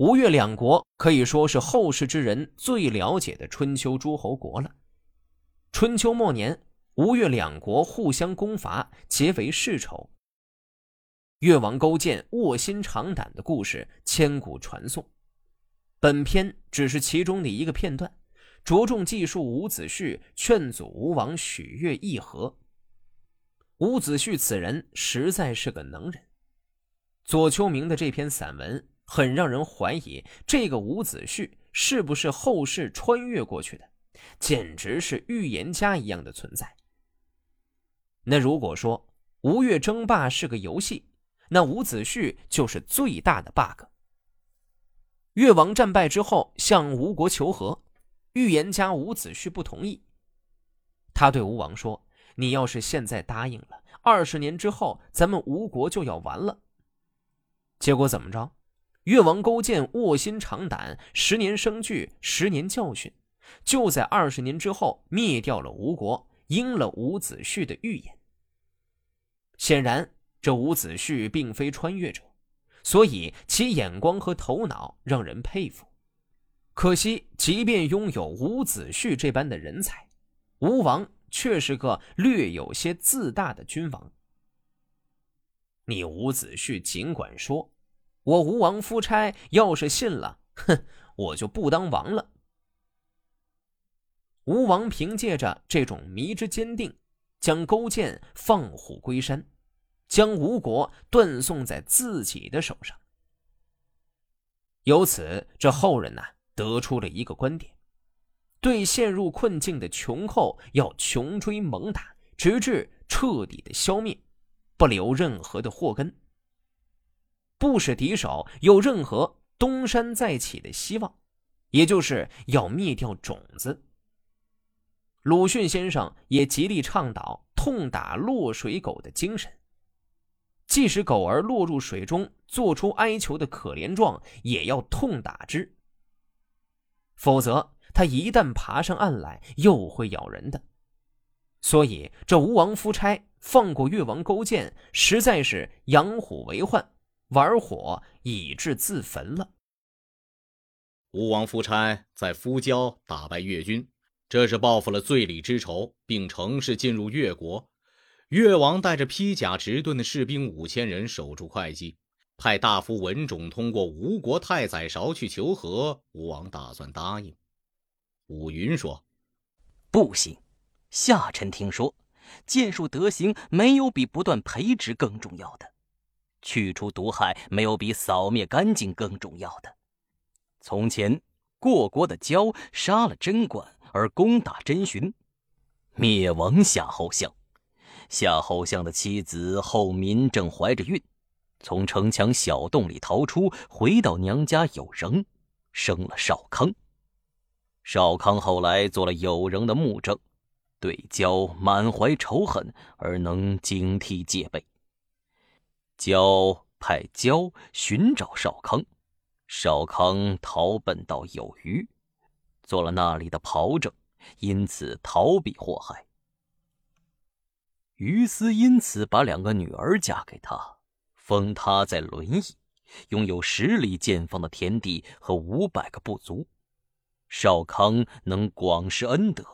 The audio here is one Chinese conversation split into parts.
吴越两国可以说是后世之人最了解的春秋诸侯国了。春秋末年，吴越两国互相攻伐，结为世仇。越王勾践卧薪尝胆的故事千古传颂。本篇只是其中的一个片段，着重记述伍子胥劝阻吴王许越议和。伍子胥此人实在是个能人。左丘明的这篇散文很让人怀疑，这个伍子胥是不是后世穿越过去的，简直是预言家一样的存在。那如果说吴越争霸是个游戏，那伍子胥就是最大的 bug。越王战败之后向吴国求和，预言家伍子胥不同意。他对吴王说：“你要是现在答应了，二十年之后咱们吴国就要完了。”结果怎么着？越王勾践卧薪尝胆，十年生聚，十年教训，就在二十年之后灭掉了吴国，应了伍子胥的预言。显然。这伍子胥并非穿越者，所以其眼光和头脑让人佩服。可惜，即便拥有伍子胥这般的人才，吴王却是个略有些自大的君王。你伍子胥尽管说，我吴王夫差要是信了，哼，我就不当王了。吴王凭借着这种迷之坚定，将勾践放虎归山。将吴国断送在自己的手上。由此，这后人呐得出了一个观点：对陷入困境的穷寇要穷追猛打，直至彻底的消灭，不留任何的祸根，不使敌手有任何东山再起的希望，也就是要灭掉种子。鲁迅先生也极力倡导“痛打落水狗”的精神。即使狗儿落入水中，做出哀求的可怜状，也要痛打之。否则，它一旦爬上岸来，又会咬人的。所以，这吴王夫差放过越王勾践，实在是养虎为患，玩火以致自焚了。吴王夫差在夫郊打败越军，这是报复了罪里之仇，并乘势进入越国。越王带着披甲执盾的士兵五千人守住会稽，派大夫文种通过吴国太宰韶去求和。吴王打算答应。伍云说：“不行，下臣听说，剑术德行没有比不断培植更重要的，去除毒害没有比扫灭干净更重要的。从前过国的焦杀了贞观而攻打真荀，灭亡夏侯相。”夏侯相的妻子后民正怀着孕，从城墙小洞里逃出，回到娘家有仍，生了少康。少康后来做了有仍的幕政，对焦满怀仇恨而能警惕戒备。焦派焦寻找少康，少康逃奔到有虞，做了那里的袍正，因此逃避祸害。于斯因此把两个女儿嫁给他，封他在轮椅，拥有十里见方的田地和五百个部族。少康能广施恩德，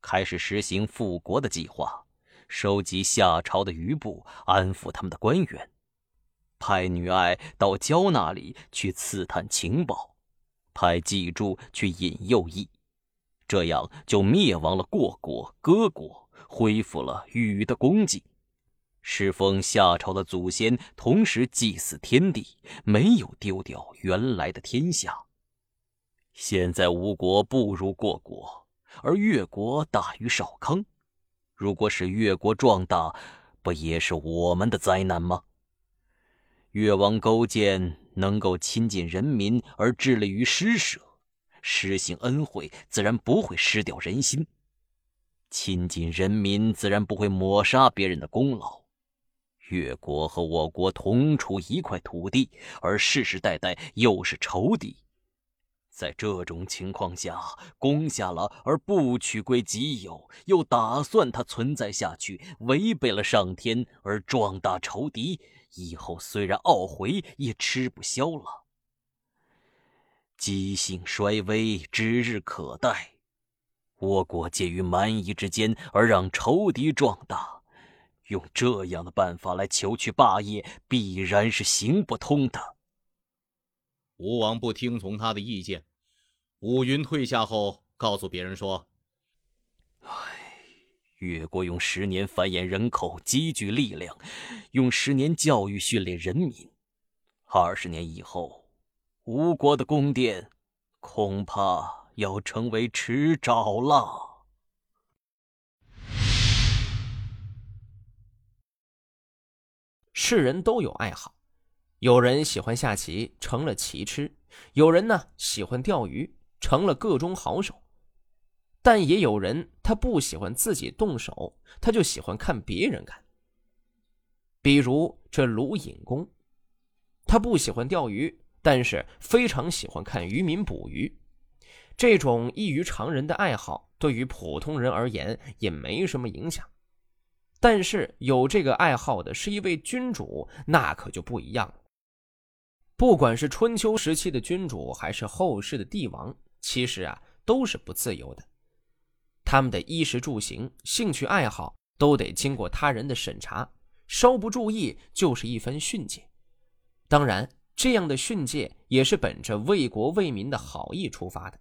开始实行复国的计划，收集夏朝的余部，安抚他们的官员，派女爱到焦那里去刺探情报，派祭柱去引诱义，这样就灭亡了过国、割国。恢复了禹的功绩，侍奉夏朝的祖先，同时祭祀天地，没有丢掉原来的天下。现在吴国不如过国，而越国大于少康。如果使越国壮大，不也是我们的灾难吗？越王勾践能够亲近人民而致力于施舍，施行恩惠，自然不会失掉人心。亲近人民，自然不会抹杀别人的功劳。越国和我国同处一块土地，而世世代代又是仇敌。在这种情况下，攻下了而不取归己有，又打算它存在下去，违背了上天而壮大仇敌，以后虽然懊悔，也吃不消了。机性衰微，指日可待。我国介于蛮夷之间，而让仇敌壮大，用这样的办法来求取霸业，必然是行不通的。吴王不听从他的意见，武云退下后，告诉别人说：“唉，越国用十年繁衍人口，积聚力量，用十年教育训练人民，二十年以后，吴国的宫殿恐怕……”要成为池沼了。世人都有爱好，有人喜欢下棋，成了棋痴；有人呢喜欢钓鱼，成了个中好手。但也有人他不喜欢自己动手，他就喜欢看别人干。比如这卢隐公，他不喜欢钓鱼，但是非常喜欢看渔民捕鱼。这种异于常人的爱好，对于普通人而言也没什么影响。但是有这个爱好的是一位君主，那可就不一样了。不管是春秋时期的君主，还是后世的帝王，其实啊都是不自由的。他们的衣食住行、兴趣爱好都得经过他人的审查，稍不注意就是一番训诫。当然，这样的训诫也是本着为国为民的好意出发的。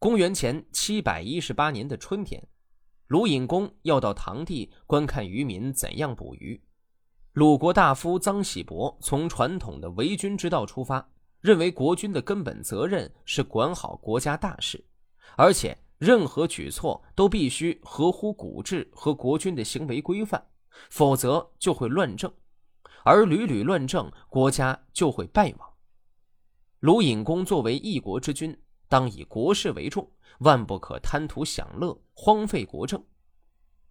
公元前七百一十八年的春天，鲁隐公要到唐地观看渔民怎样捕鱼。鲁国大夫臧喜伯从传统的为君之道出发，认为国君的根本责任是管好国家大事，而且任何举措都必须合乎古制和国君的行为规范，否则就会乱政，而屡屡乱政，国家就会败亡。鲁隐公作为一国之君。当以国事为重，万不可贪图享乐，荒废国政。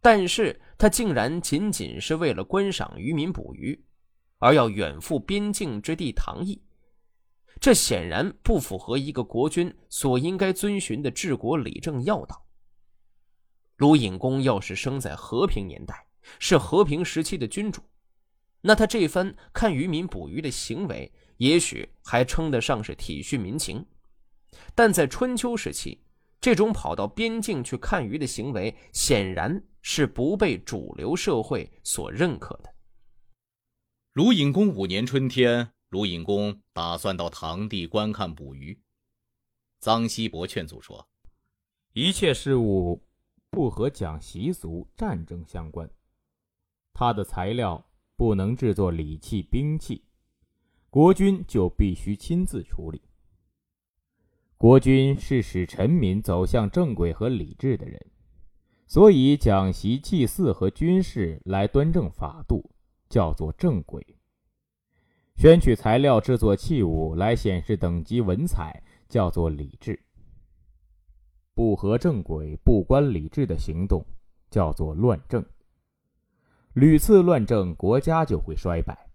但是他竟然仅仅是为了观赏渔民捕鱼，而要远赴边境之地唐邑，这显然不符合一个国君所应该遵循的治国理政要道。鲁隐公要是生在和平年代，是和平时期的君主，那他这番看渔民捕鱼的行为，也许还称得上是体恤民情。但在春秋时期，这种跑到边境去看鱼的行为，显然是不被主流社会所认可的。鲁隐公五年春天，鲁隐公打算到堂地观看捕鱼。臧西伯劝阻说：“一切事物不和讲习俗、战争相关，他的材料不能制作礼器、兵器，国君就必须亲自处理。”国君是使臣民走向正轨和理智的人，所以讲习祭祀和军事来端正法度，叫做正轨；选取材料制作器物来显示等级文采，叫做礼制。不合正轨、不关礼制的行动，叫做乱政。屡次乱政，国家就会衰败。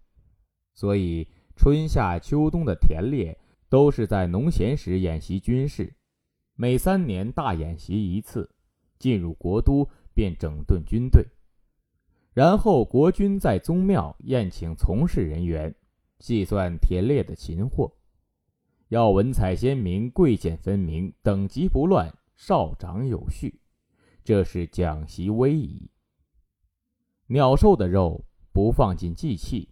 所以春夏秋冬的田猎。都是在农闲时演习军事，每三年大演习一次，进入国都便整顿军队，然后国君在宗庙宴请从事人员，计算田猎的擒获，要文采鲜明、贵贱分明、等级不乱、少长有序，这是讲习威仪。鸟兽的肉不放进祭器，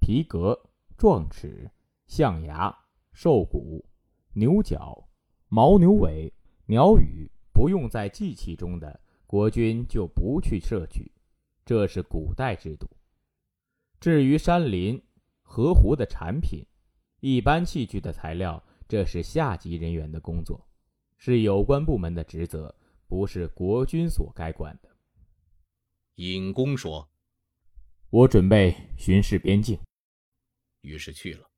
皮革、壮齿、象牙。兽骨、牛角、牦牛尾、鸟羽不用在祭器中的，国君就不去摄取，这是古代制度。至于山林、河湖的产品、一般器具的材料，这是下级人员的工作，是有关部门的职责，不是国君所该管的。尹公说：“我准备巡视边境。”于是去了。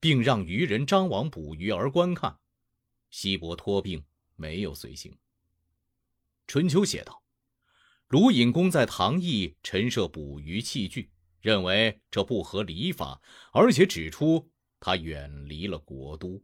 并让渔人张网捕鱼而观看，西伯托病没有随行。春秋写道：“鲁隐公在唐邑陈设捕鱼器具，认为这不合礼法，而且指出他远离了国都。”